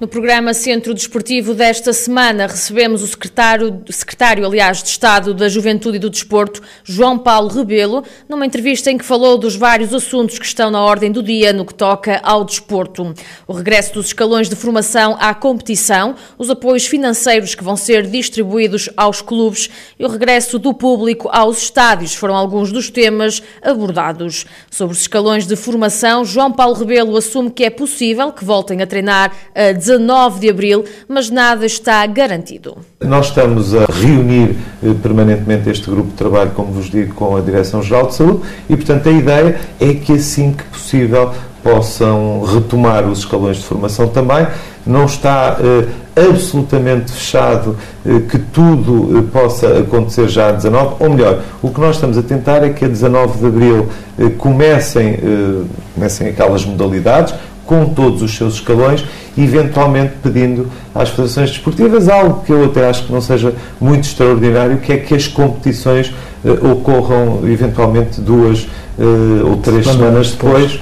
No programa Centro Desportivo desta semana recebemos o secretário, secretário, aliás, de Estado da Juventude e do Desporto, João Paulo Rebelo, numa entrevista em que falou dos vários assuntos que estão na ordem do dia no que toca ao desporto. O regresso dos escalões de formação à competição, os apoios financeiros que vão ser distribuídos aos clubes e o regresso do público aos estádios foram alguns dos temas abordados. Sobre os escalões de formação, João Paulo Rebelo assume que é possível que voltem a treinar a 19 de abril, mas nada está garantido. Nós estamos a reunir eh, permanentemente este grupo de trabalho, como vos digo, com a Direção-Geral de Saúde e, portanto, a ideia é que assim que possível possam retomar os escalões de formação também. Não está eh, absolutamente fechado eh, que tudo eh, possa acontecer já a 19, ou melhor, o que nós estamos a tentar é que a 19 de abril eh, comecem, eh, comecem aquelas modalidades, com todos os seus escalões, eventualmente pedindo às federações desportivas algo que eu até acho que não seja muito extraordinário, que é que as competições uh, ocorram eventualmente duas uh, ou três semanas depois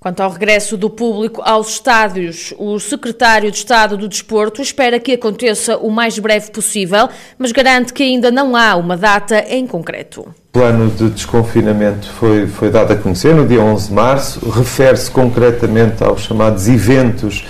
Quanto ao regresso do público aos estádios, o secretário de Estado do Desporto espera que aconteça o mais breve possível, mas garante que ainda não há uma data em concreto. O plano de desconfinamento foi, foi dado a conhecer no dia 11 de março, refere-se concretamente aos chamados eventos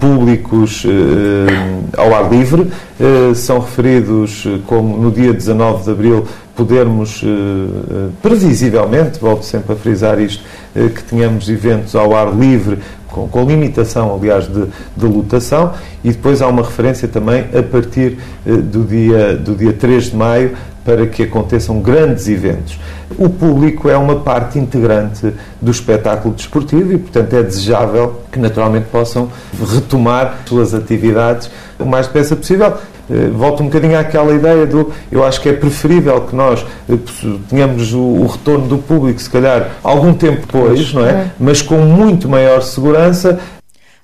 públicos eh, ao ar livre, eh, são referidos eh, como no dia 19 de abril podermos, eh, eh, previsivelmente, volto sempre a frisar isto, eh, que tenhamos eventos ao ar livre, com, com limitação, aliás, de, de, lotação, e depois há uma referência também a partir do, dia, do dia 3 de maio para que aconteçam grandes eventos. O público é uma parte integrante do espetáculo desportivo e, portanto, é desejável que naturalmente possam retomar suas atividades o mais depressa possível. Eh, volto um bocadinho àquela ideia do. Eu acho que é preferível que nós eh, tenhamos o, o retorno do público, se calhar, algum tempo depois, não é? é? Mas com muito maior segurança,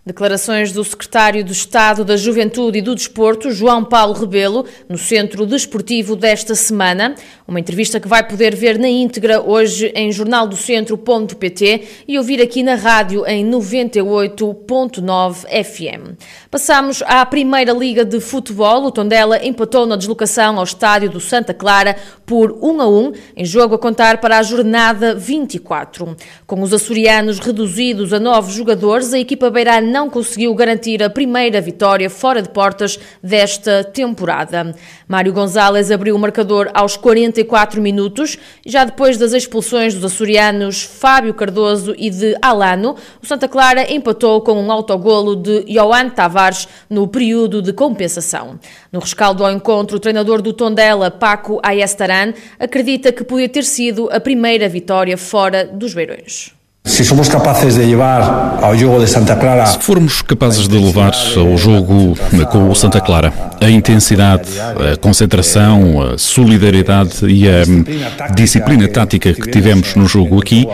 Declarações do secretário de Estado da Juventude e do Desporto, João Paulo Rebelo, no Centro Desportivo desta semana. Uma entrevista que vai poder ver na íntegra hoje em jornaldocentro.pt e ouvir aqui na rádio em 98.9 FM. Passamos à Primeira Liga de Futebol. O Tondela empatou na deslocação ao estádio do Santa Clara por 1 a 1, em jogo a contar para a jornada 24. Com os açorianos reduzidos a nove jogadores, a equipa beirana não conseguiu garantir a primeira vitória fora de portas desta temporada. Mário Gonzalez abriu o marcador aos 44 minutos, já depois das expulsões dos açorianos Fábio Cardoso e de Alano, o Santa Clara empatou com um autogolo de Joan Tavares no período de compensação. No rescaldo ao encontro, o treinador do Tondela, Paco Ayestaran, acredita que podia ter sido a primeira vitória fora dos Beirões. Se somos capazes de levar ao jogo de Santa Clara. Se formos capazes de levar ao jogo com o Santa Clara a intensidade, a concentração, a solidariedade e a disciplina tática que tivemos no jogo aqui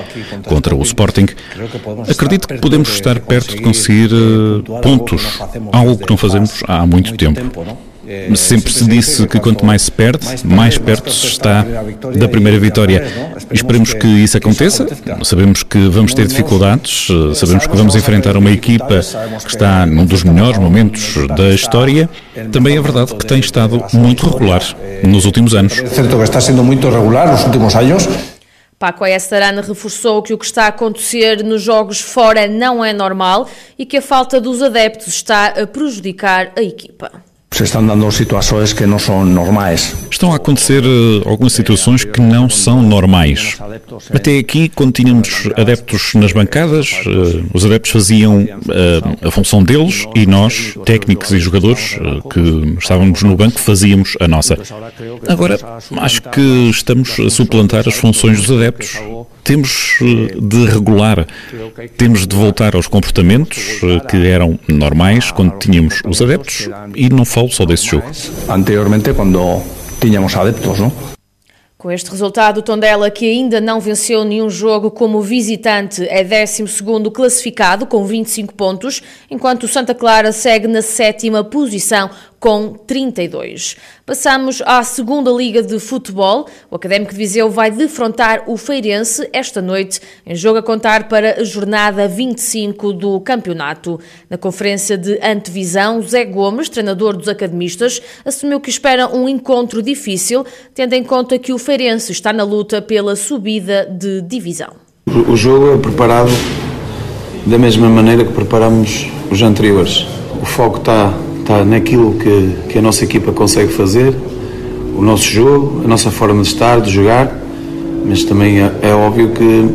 contra o Sporting, acredito que podemos estar perto de conseguir eh, pontos, algo que não fazemos há muito tempo. Sempre se disse que quanto mais se perde, mais perto se está da primeira vitória. Esperemos que isso aconteça. Sabemos que vamos ter dificuldades, sabemos que vamos enfrentar uma equipa que está num dos melhores momentos da história. Também é verdade que tem estado muito regular nos últimos anos. É certo que está sendo muito regular nos últimos anos. Paco Estarana reforçou que o que está a acontecer nos jogos fora não é normal e que a falta dos adeptos está a prejudicar a equipa se estão dando situações que não são normais. Estão a acontecer uh, algumas situações que não são normais. Até aqui, quando tínhamos adeptos nas bancadas, uh, os adeptos faziam uh, a função deles e nós, técnicos e jogadores que estávamos no banco, fazíamos a nossa. Agora, acho que estamos a suplantar as funções dos adeptos temos de regular, temos de voltar aos comportamentos que eram normais quando tínhamos os adeptos e não falo só desse jogo. Anteriormente, quando tínhamos adeptos, não? Com este resultado, o Tondela, que ainda não venceu nenhum jogo como visitante, é 12 classificado com 25 pontos, enquanto o Santa Clara segue na sétima posição com 32. Passamos à segunda Liga de Futebol. O Académico de Viseu vai defrontar o Feirense esta noite, em jogo a contar para a jornada 25 do campeonato. Na conferência de antevisão, Zé Gomes, treinador dos academistas, assumiu que espera um encontro difícil, tendo em conta que o Feirense está na luta pela subida de divisão. O jogo é preparado da mesma maneira que preparamos os anteriores. O foco está está naquilo que, que a nossa equipa consegue fazer, o nosso jogo, a nossa forma de estar, de jogar, mas também é, é óbvio que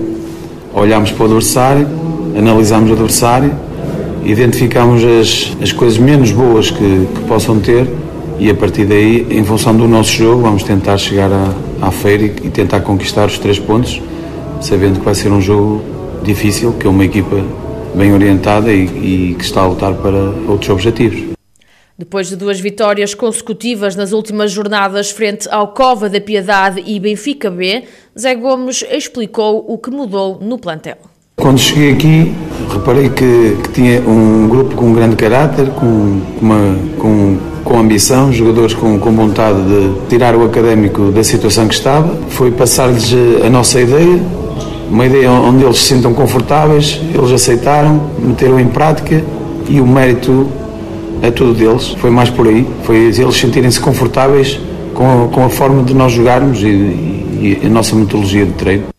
olhamos para o adversário, analisamos o adversário, identificamos as, as coisas menos boas que, que possam ter e a partir daí, em função do nosso jogo, vamos tentar chegar à, à feira e, e tentar conquistar os três pontos, sabendo que vai ser um jogo difícil, que é uma equipa bem orientada e, e que está a lutar para outros objetivos. Depois de duas vitórias consecutivas nas últimas jornadas frente ao Cova da Piedade e Benfica B, Zé Gomes explicou o que mudou no plantel. Quando cheguei aqui, reparei que, que tinha um grupo com grande caráter, com, uma, com, com ambição, jogadores com, com vontade de tirar o académico da situação que estava. Foi passar-lhes a nossa ideia, uma ideia onde eles se sintam confortáveis, eles aceitaram, meteram em prática e o mérito é tudo deles, foi mais por aí, foi eles sentirem-se confortáveis com a, com a forma de nós jogarmos e, e, a nossa metodologia de treino.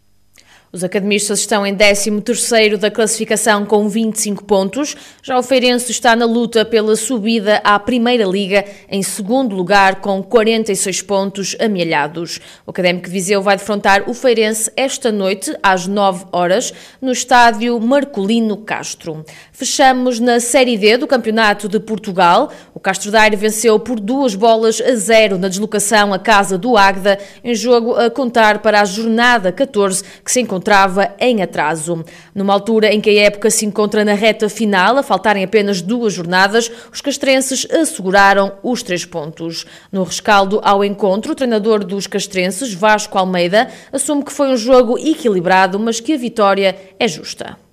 Os academistas estão em 13º da classificação com 25 pontos. Já o Feirense está na luta pela subida à Primeira Liga, em segundo lugar com 46 pontos amealhados. O Académico Viseu vai defrontar o Feirense esta noite, às 9 horas, no estádio Marcolino Castro. Fechamos na Série D do Campeonato de Portugal. O Castro Daire venceu por duas bolas a zero na deslocação à casa do Águeda, em jogo a contar para a jornada 14, que se encontra encontrava em atraso. Numa altura em que a época se encontra na reta final, a faltarem apenas duas jornadas, os castrenses asseguraram os três pontos. No rescaldo ao encontro, o treinador dos castrenses, Vasco Almeida, assume que foi um jogo equilibrado, mas que a vitória é justa.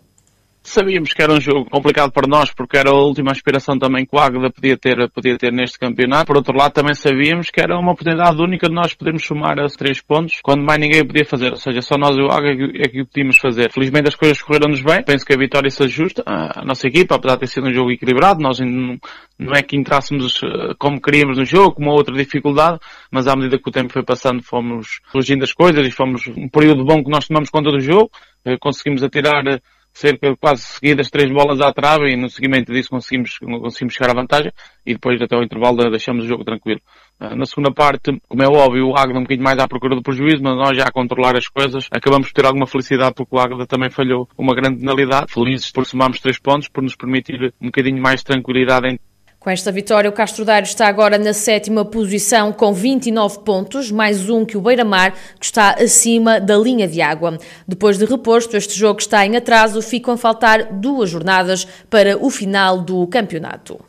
Sabíamos que era um jogo complicado para nós, porque era a última aspiração também que o Águeda podia ter, podia ter neste campeonato. Por outro lado, também sabíamos que era uma oportunidade única de nós podermos somar a três pontos, quando mais ninguém podia fazer. Ou seja, só nós e o Águeda é que o podíamos fazer. Felizmente as coisas correram-nos bem. Penso que a vitória se ajusta. A nossa equipa, apesar de ter sido um jogo equilibrado, nós não, não é que entrássemos eh, como queríamos no jogo, com uma outra dificuldade, mas à medida que o tempo foi passando, fomos corrigindo as coisas e fomos um período bom que nós tomamos conta do jogo. Eh, conseguimos atirar eh, cerca quase seguidas três bolas à trave e no seguimento disso conseguimos, conseguimos chegar à vantagem e depois até o intervalo deixamos o jogo tranquilo. Ah, na segunda parte, como é óbvio, o Águeda um bocadinho mais à procura do prejuízo, mas nós já a controlar as coisas acabamos por ter alguma felicidade porque o Águeda também falhou uma grande penalidade. Felizes por somarmos três pontos, por nos permitir um bocadinho mais de tranquilidade em com esta vitória, o Castro Daire está agora na sétima posição com 29 pontos, mais um que o Beira-Mar, que está acima da linha de água. Depois de reposto, este jogo está em atraso, ficam a faltar duas jornadas para o final do campeonato.